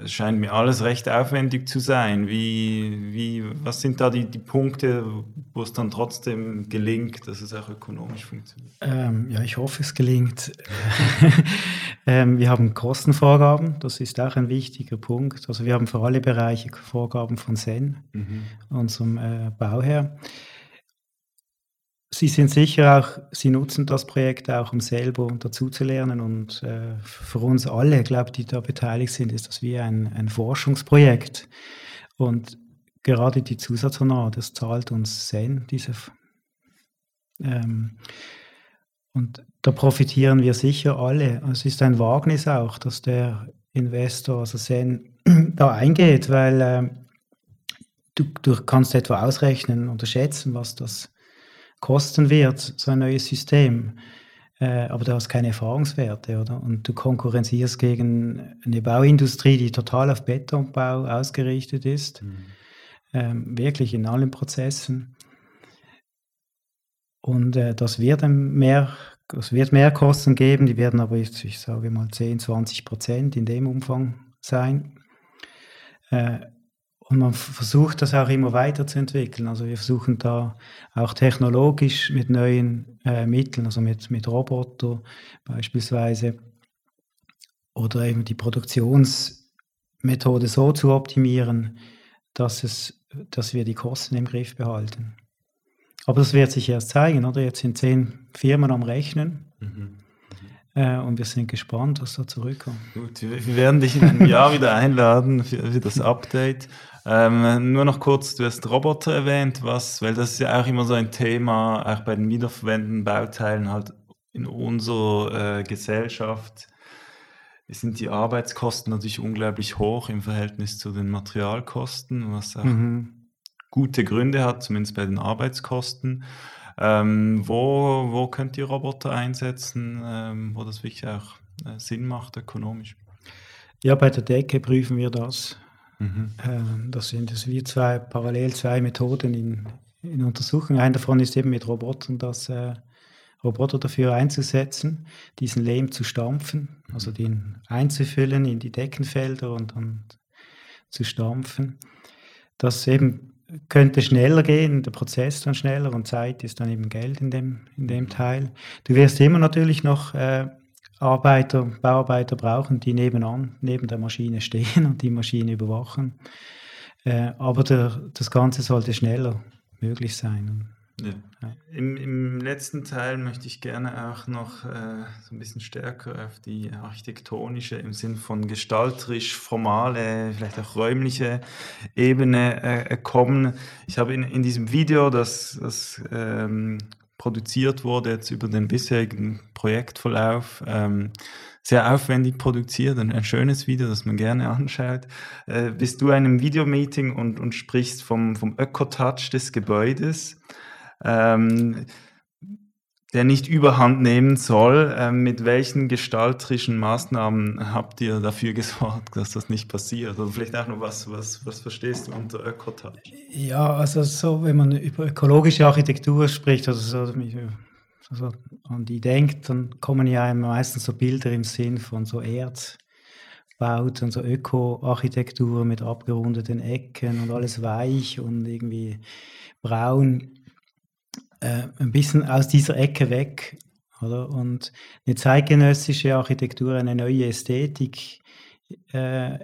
es scheint mir alles recht aufwendig zu sein. Wie, wie, was sind da die, die Punkte, wo es dann trotzdem gelingt, dass es auch ökonomisch funktioniert? Ähm, ja, ich hoffe, es gelingt. ähm, wir haben Kostenvorgaben, das ist auch ein wichtiger Punkt. Also wir haben für alle Bereiche Vorgaben von SEN, Mhm. unserem äh, Bauherr. Sie sind sicher auch, Sie nutzen das Projekt auch, um selber dazuzulernen. Und äh, für uns alle, glaube ich, die da beteiligt sind, ist das wie ein, ein Forschungsprojekt. Und gerade die Zusatzhonorar, das zahlt uns SEN, diese. Ähm, und da profitieren wir sicher alle. Es ist ein Wagnis auch, dass der Investor, also SEN, da eingeht, weil äh, du, du kannst etwa ausrechnen oder schätzen, was das kosten wird, so ein neues System. Äh, aber du hast keine Erfahrungswerte, oder? Und du konkurrenzierst gegen eine Bauindustrie, die total auf Betonbau ausgerichtet ist, Mhm. ähm, wirklich in allen Prozessen. Und äh, das wird mehr es wird mehr Kosten geben, die werden aber jetzt, ich sage mal 10, 20 Prozent in dem Umfang sein. Äh, und man versucht das auch immer weiterzuentwickeln. Also wir versuchen da auch technologisch mit neuen äh, Mitteln, also mit, mit Roboter beispielsweise, oder eben die Produktionsmethode so zu optimieren, dass, es, dass wir die Kosten im Griff behalten. Aber das wird sich erst zeigen, oder? Jetzt sind zehn Firmen am Rechnen. Mhm. Äh, und wir sind gespannt, was da zurückkommt. Gut, wir werden dich in einem Jahr wieder einladen für, für das Update. Ähm, nur noch kurz, du hast Roboter erwähnt, was, weil das ist ja auch immer so ein Thema, auch bei den wiederverwendeten Bauteilen halt in unserer äh, Gesellschaft sind die Arbeitskosten natürlich unglaublich hoch im Verhältnis zu den Materialkosten, was auch mhm. gute Gründe hat, zumindest bei den Arbeitskosten. Ähm, wo, wo könnt ihr Roboter einsetzen, ähm, wo das wirklich auch äh, Sinn macht ökonomisch? Ja, bei der Decke prüfen wir das. Mhm. Ähm, das sind das wir zwei parallel zwei Methoden in, in Untersuchung. Eine davon ist eben mit Robotern das äh, Roboter dafür einzusetzen, diesen Lehm zu stampfen, also mhm. den einzufüllen in die Deckenfelder und dann zu stampfen. Das eben könnte schneller gehen, der Prozess dann schneller und Zeit ist dann eben Geld in dem, in dem Teil. Du wirst immer natürlich noch äh, Arbeiter, Bauarbeiter brauchen, die nebenan, neben der Maschine stehen und die Maschine überwachen. Äh, aber der, das Ganze sollte schneller möglich sein. Ja. Im, Im, letzten Teil möchte ich gerne auch noch äh, so ein bisschen stärker auf die architektonische, im Sinn von gestalterisch, formale, vielleicht auch räumliche Ebene äh, kommen. Ich habe in, in diesem Video, das, das ähm, produziert wurde, jetzt über den bisherigen Projektverlauf, ähm, sehr aufwendig produziert, ein, ein, schönes Video, das man gerne anschaut. Äh, bist du in einem Videomeeting und, und sprichst vom, vom Ökotouch des Gebäudes ähm, der nicht überhand nehmen soll. Ähm, mit welchen gestalterischen Maßnahmen habt ihr dafür gesorgt, dass das nicht passiert? Oder vielleicht auch noch was, was, was verstehst du unter Ökotouch? Ja, also so, wenn man über ökologische Architektur spricht, also so, also an die denkt, dann kommen ja meistens so Bilder im Sinn von so Erdbauten, so Öko-Architektur mit abgerundeten Ecken und alles weich und irgendwie braun äh, ein bisschen aus dieser Ecke weg. Oder? Und eine zeitgenössische Architektur, eine neue Ästhetik äh,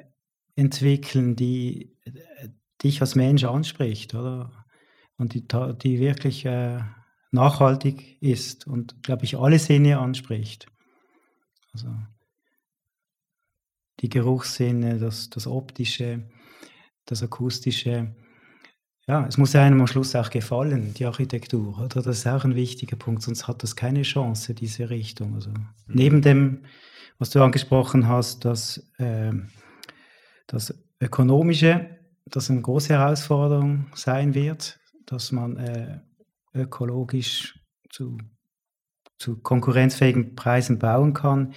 entwickeln, die äh, dich als Mensch anspricht, oder? Und die, die wirklich äh, nachhaltig ist und, glaube ich, alle Sinne anspricht. Also die Geruchssinne, das, das Optische, das Akustische ja, es muss einem am Schluss auch gefallen, die Architektur, oder? Das ist auch ein wichtiger Punkt, sonst hat das keine Chance, diese Richtung. Also, mhm. Neben dem, was du angesprochen hast, dass äh, das Ökonomische, das eine große Herausforderung sein wird, dass man äh, ökologisch zu, zu konkurrenzfähigen Preisen bauen kann,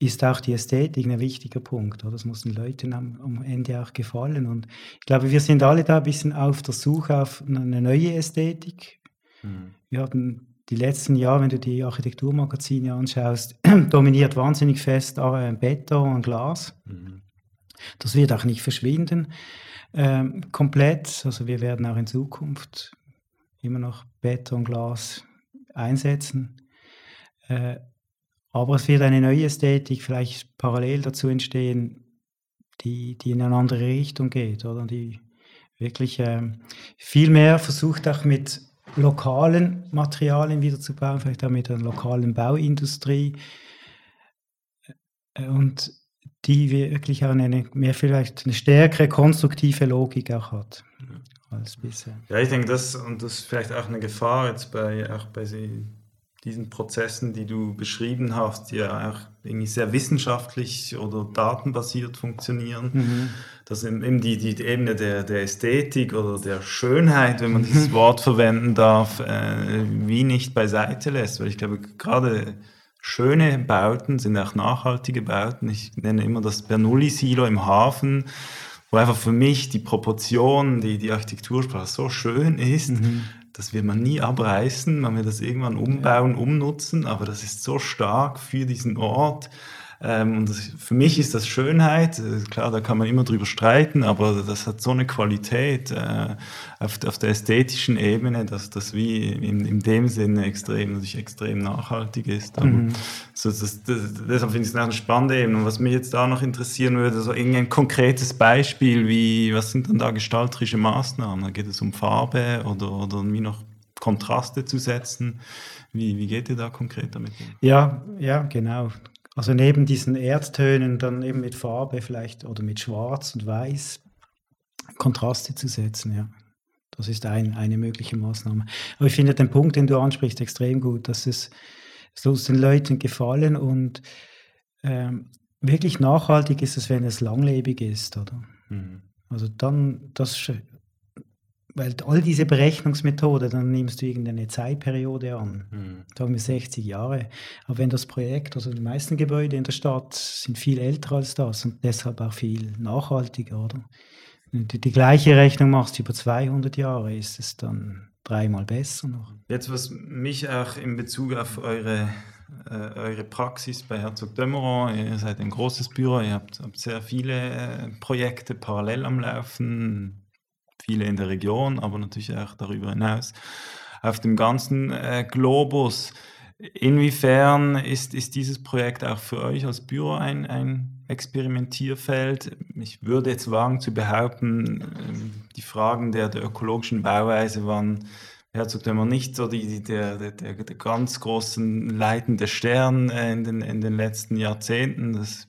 ist auch die Ästhetik ein wichtiger Punkt. Oder? Das muss den Leuten am, am, Ende auch gefallen. Und ich glaube, wir sind alle da ein bisschen auf der Suche auf eine neue Ästhetik. Mhm. Wir hatten die letzten Jahre, wenn du die Architekturmagazine anschaust, dominiert wahnsinnig fest äh, Beton und Glas. Mhm. Das wird auch nicht verschwinden ähm, komplett. Also wir werden auch in Zukunft immer noch Beton, Glas einsetzen. Äh, aber es wird eine neue Ästhetik vielleicht parallel dazu entstehen, die, die in eine andere Richtung geht, oder? Die wirklich ähm, viel mehr versucht auch mit lokalen Materialien wieder zu bauen, vielleicht auch mit einer lokalen Bauindustrie äh, und die wirklich auch eine mehr vielleicht eine stärkere konstruktive Logik auch hat als bisher. Ja, ich denke, das und das ist vielleicht auch eine Gefahr jetzt bei auch bei diesen Prozessen, die du beschrieben hast, die ja auch irgendwie sehr wissenschaftlich oder datenbasiert funktionieren, mhm. dass eben die, die Ebene der, der Ästhetik oder der Schönheit, wenn man dieses Wort verwenden darf, äh, wie nicht beiseite lässt. Weil ich glaube, gerade schöne Bauten sind auch nachhaltige Bauten. Ich nenne immer das Bernoulli-Silo im Hafen, wo einfach für mich die Proportion, die, die Architektursprache so schön ist. Mhm das wird man nie abreißen, man wird das irgendwann umbauen, umnutzen, aber das ist so stark für diesen Ort. Ähm, das, für mich ist das Schönheit. Äh, klar, da kann man immer drüber streiten, aber das hat so eine Qualität äh, auf, auf, der ästhetischen Ebene, dass das wie in, in dem Sinne extrem, natürlich extrem nachhaltig ist. Mhm. So, das, das, deshalb finde ich es eine spannende Ebene. Und was mich jetzt da noch interessieren würde, so irgendein konkretes Beispiel, wie, was sind dann da gestalterische Maßnahmen? Da geht es um Farbe oder, oder wie noch Kontraste zu setzen. Wie, wie geht ihr da konkret damit um? Ja, ja, genau. Also neben diesen Erdtönen dann eben mit Farbe vielleicht oder mit Schwarz und Weiß Kontraste zu setzen, ja. Das ist ein, eine mögliche Maßnahme. Aber ich finde den Punkt, den du ansprichst, extrem gut, dass es so den Leuten gefallen und ähm, wirklich nachhaltig ist es, wenn es langlebig ist, oder? Mhm. Also dann, das weil all diese Berechnungsmethode, dann nimmst du irgendeine Zeitperiode an, mhm. sagen wir 60 Jahre. Aber wenn das Projekt, also die meisten Gebäude in der Stadt sind viel älter als das und deshalb auch viel nachhaltiger, oder? Wenn du die gleiche Rechnung machst über 200 Jahre, ist es dann dreimal besser noch. Jetzt, was mich auch in Bezug auf eure, äh, eure Praxis bei Herzog Dömeron, ihr seid ein großes Büro, ihr habt, habt sehr viele äh, Projekte parallel am Laufen, viele in der Region, aber natürlich auch darüber hinaus. Auf dem ganzen äh, Globus, inwiefern ist, ist dieses Projekt auch für euch als Büro ein, ein Experimentierfeld? Ich würde jetzt wagen zu behaupten, ähm, die Fragen der, der ökologischen Bauweise waren Herzog immer nicht so die, die, der, der, der, ganz großen leitende Stern äh, in den, in den letzten Jahrzehnten. Das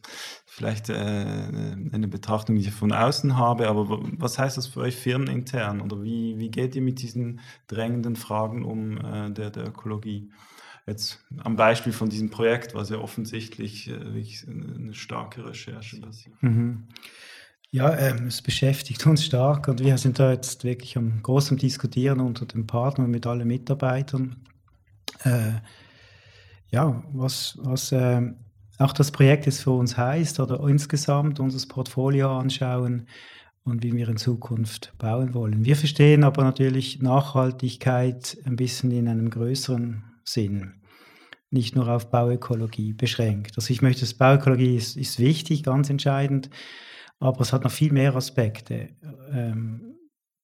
vielleicht äh, eine Betrachtung, die ich von außen habe, aber was heißt das für euch firmenintern oder wie, wie geht ihr mit diesen drängenden Fragen um äh, der, der Ökologie? Jetzt am Beispiel von diesem Projekt, was ja offensichtlich äh, eine starke Recherche. Mhm. Ja, ähm, es beschäftigt uns stark und wir sind da jetzt wirklich am großen Diskutieren unter den Partnern mit allen Mitarbeitern. Äh, ja, was, was äh, auch das Projekt jetzt für uns heißt oder insgesamt unser Portfolio anschauen und wie wir in Zukunft bauen wollen. Wir verstehen aber natürlich Nachhaltigkeit ein bisschen in einem größeren Sinn, nicht nur auf Bauökologie beschränkt. Also ich möchte, das Bauökologie ist, ist wichtig, ganz entscheidend, aber es hat noch viel mehr Aspekte, ähm,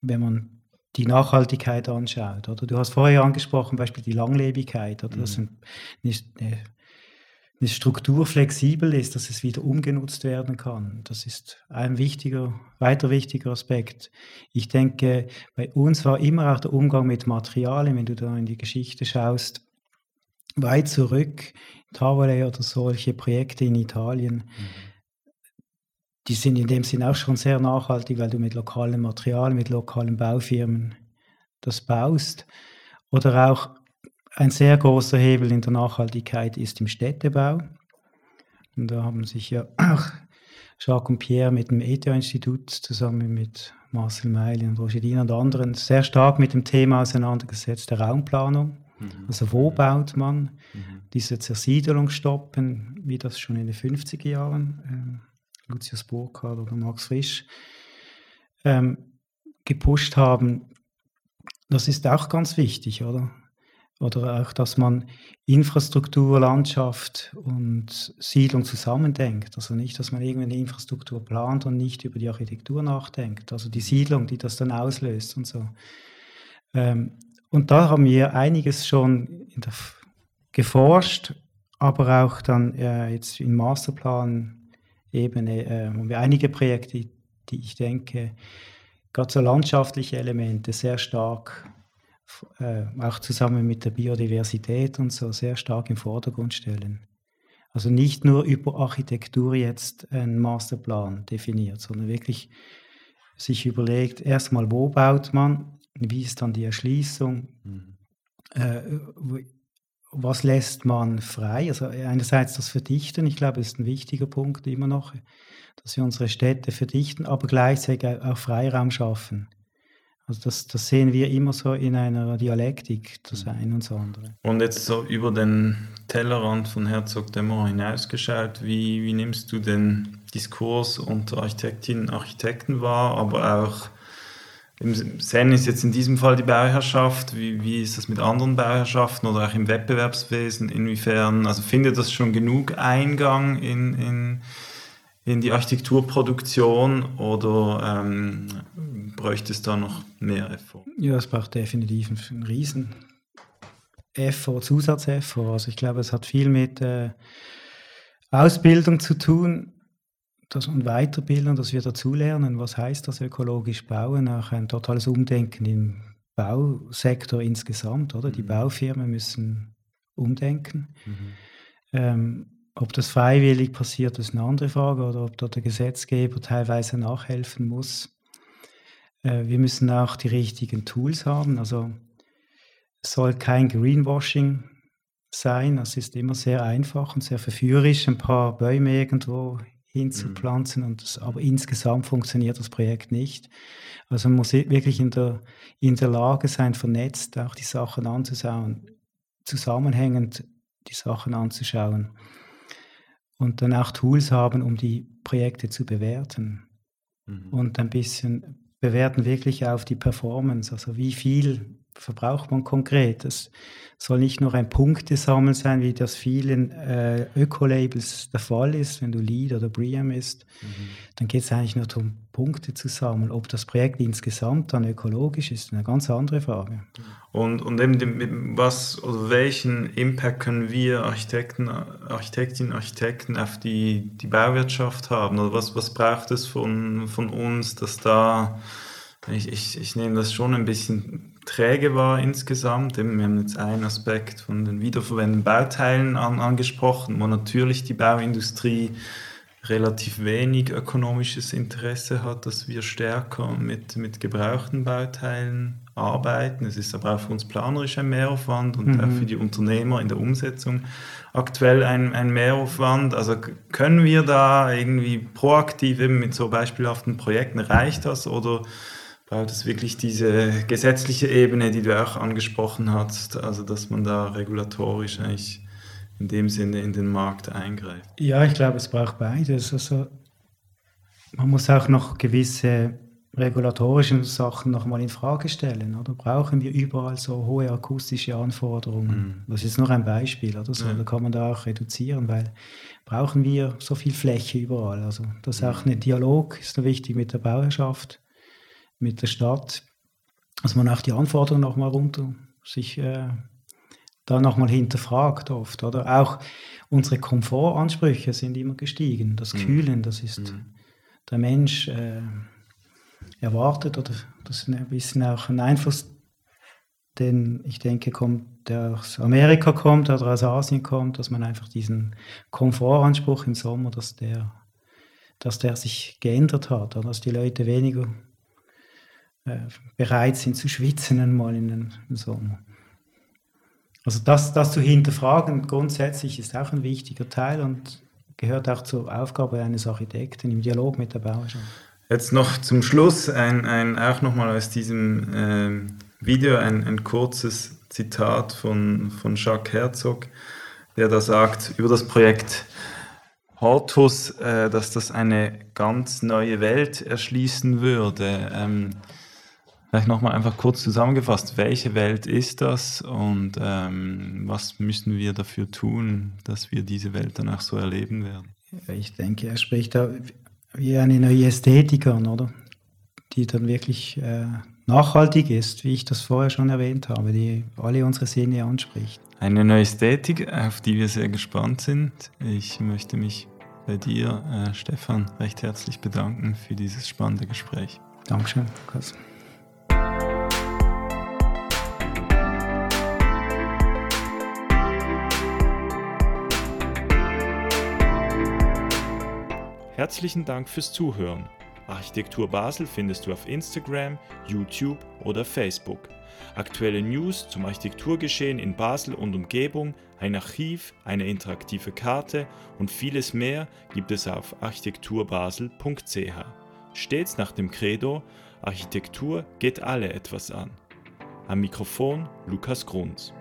wenn man die Nachhaltigkeit anschaut. Oder du hast vorher angesprochen, Beispiel die Langlebigkeit. Oder das mhm. ist eine eine Struktur flexibel ist, dass es wieder umgenutzt werden kann. Das ist ein wichtiger, weiter wichtiger Aspekt. Ich denke, bei uns war immer auch der Umgang mit Materialien, wenn du da in die Geschichte schaust, weit zurück, Tavole oder solche Projekte in Italien, mhm. die sind in dem Sinn auch schon sehr nachhaltig, weil du mit lokalen Materialien, mit lokalen Baufirmen das baust. Oder auch ein sehr großer Hebel in der Nachhaltigkeit ist im Städtebau. Und da haben sich ja auch Jacques und Pierre mit dem ETH-Institut zusammen mit Marcel Meili und Roger Dien und anderen sehr stark mit dem Thema auseinandergesetzt, der Raumplanung. Mhm. Also wo baut man mhm. diese Zersiedelung stoppen, wie das schon in den 50er Jahren äh, Lucius Burkhardt oder Max Frisch ähm, gepusht haben. Das ist auch ganz wichtig, oder? Oder auch, dass man Infrastruktur, Landschaft und Siedlung zusammendenkt. Also nicht, dass man irgendwie eine Infrastruktur plant und nicht über die Architektur nachdenkt. Also die Siedlung, die das dann auslöst und so. Ähm, und da haben wir einiges schon geforscht, aber auch dann äh, jetzt im Masterplan-Ebene äh, haben wir einige Projekte, die ich denke, gerade so landschaftliche Elemente sehr stark äh, auch zusammen mit der Biodiversität und so sehr stark im Vordergrund stellen. Also nicht nur über Architektur jetzt einen Masterplan definiert, sondern wirklich sich überlegt, erstmal, wo baut man, wie ist dann die Erschließung, mhm. äh, was lässt man frei? Also einerseits das Verdichten, ich glaube, ist ein wichtiger Punkt immer noch, dass wir unsere Städte verdichten, aber gleichzeitig auch Freiraum schaffen. Also das, das sehen wir immer so in einer Dialektik, das mhm. eine und das andere. Und jetzt so über den Tellerrand von Herzog Demmer hinausgeschaut, wie, wie nimmst du den Diskurs unter Architektinnen und Architekten wahr, aber auch Sen ist jetzt in diesem Fall die Bauherrschaft. Wie, wie ist das mit anderen Bauherrschaften oder auch im Wettbewerbswesen? Inwiefern, also findet das schon genug Eingang in, in, in die Architekturproduktion oder ähm, bräuchte es da noch mehr Effort? Ja, es braucht definitiv einen riesen Effort, Zusatzeffort. Also ich glaube, es hat viel mit äh, Ausbildung zu tun das und Weiterbildung, dass wir dazulernen, was heißt das ökologisch bauen, auch ein totales Umdenken im Bausektor insgesamt, oder? Die mhm. Baufirmen müssen umdenken. Mhm. Ähm, ob das freiwillig passiert, ist eine andere Frage, oder ob dort der Gesetzgeber teilweise nachhelfen muss. Äh, wir müssen auch die richtigen Tools haben. Also es soll kein Greenwashing sein. Das ist immer sehr einfach und sehr verführerisch, ein paar Bäume irgendwo hinzupflanzen. Mhm. Und das, aber insgesamt funktioniert das Projekt nicht. Also man muss wirklich in der, in der Lage sein, vernetzt auch die Sachen anzuschauen, zusammenhängend die Sachen anzuschauen und dann auch Tools haben, um die Projekte zu bewerten mhm. und ein bisschen bewerten wirklich auf die Performance, also wie viel verbraucht man konkret. Das soll nicht nur ein Punktesammeln sein, wie das vielen äh, Öko-Labels der Fall ist, wenn du Lead oder BREEAM ist. Mhm. Dann geht es eigentlich nur darum, Punkte zu sammeln. Ob das Projekt insgesamt dann ökologisch ist, eine ganz andere Frage. Und, und eben, was oder welchen Impact können wir Architekten, Architektinnen, Architekten auf die, die Bauwirtschaft haben? Oder was, was braucht es von, von uns, dass da ich, ich, ich nehme das schon ein bisschen träge war insgesamt. wir haben jetzt einen Aspekt von den wiederverwendeten Bauteilen an, angesprochen, wo natürlich die Bauindustrie relativ wenig ökonomisches Interesse hat, dass wir stärker mit, mit gebrauchten Bauteilen arbeiten. Es ist aber auch für uns planerisch ein Mehraufwand und mhm. auch für die Unternehmer in der Umsetzung aktuell ein, ein Mehraufwand. Also können wir da irgendwie proaktiv eben mit so beispielhaften Projekten, reicht das oder braucht es wirklich diese gesetzliche Ebene, die du auch angesprochen hast, also dass man da regulatorisch eigentlich in dem Sinne in den Markt eingreift. Ja, ich glaube, es braucht beides. Also man muss auch noch gewisse regulatorische Sachen nochmal in Frage stellen. Oder brauchen wir überall so hohe akustische Anforderungen? Mhm. Das ist nur ein Beispiel, oder so. Ja. Da kann man da auch reduzieren, weil brauchen wir so viel Fläche überall? Also das ist auch ein Dialog, ist wichtig mit der Bauherrschaft mit der Stadt, dass man auch die Anforderungen nochmal runter sich äh, da nochmal hinterfragt oft. Oder auch unsere Komfortansprüche sind immer gestiegen. Das mhm. Kühlen, das ist mhm. der Mensch äh, erwartet oder das ist ein bisschen auch ein Einfluss, den ich denke, kommt, der aus Amerika kommt oder aus Asien kommt, dass man einfach diesen Komfortanspruch im Sommer, dass der, dass der sich geändert hat, oder dass die Leute weniger bereit sind zu schwitzen einmal in den Sommer. Also das, das zu hinterfragen grundsätzlich ist auch ein wichtiger Teil und gehört auch zur Aufgabe eines Architekten im Dialog mit der Bauherrschaft. Jetzt noch zum Schluss ein, ein auch nochmal aus diesem äh, Video ein, ein kurzes Zitat von, von Jacques Herzog, der da sagt über das Projekt Hortus, äh, dass das eine ganz neue Welt erschließen würde. Ähm, Vielleicht nochmal einfach kurz zusammengefasst, welche Welt ist das und ähm, was müssen wir dafür tun, dass wir diese Welt dann auch so erleben werden? Ich denke, er spricht da wie eine neue Ästhetik an, oder? Die dann wirklich äh, nachhaltig ist, wie ich das vorher schon erwähnt habe, die alle unsere Sinne anspricht. Eine neue Ästhetik, auf die wir sehr gespannt sind. Ich möchte mich bei dir, äh, Stefan, recht herzlich bedanken für dieses spannende Gespräch. Dankeschön, Lukas. Herzlichen Dank fürs Zuhören. Architektur Basel findest du auf Instagram, YouTube oder Facebook. Aktuelle News zum Architekturgeschehen in Basel und Umgebung, ein Archiv, eine interaktive Karte und vieles mehr gibt es auf architekturbasel.ch. Stets nach dem Credo, Architektur geht alle etwas an. Am Mikrofon Lukas Grunz.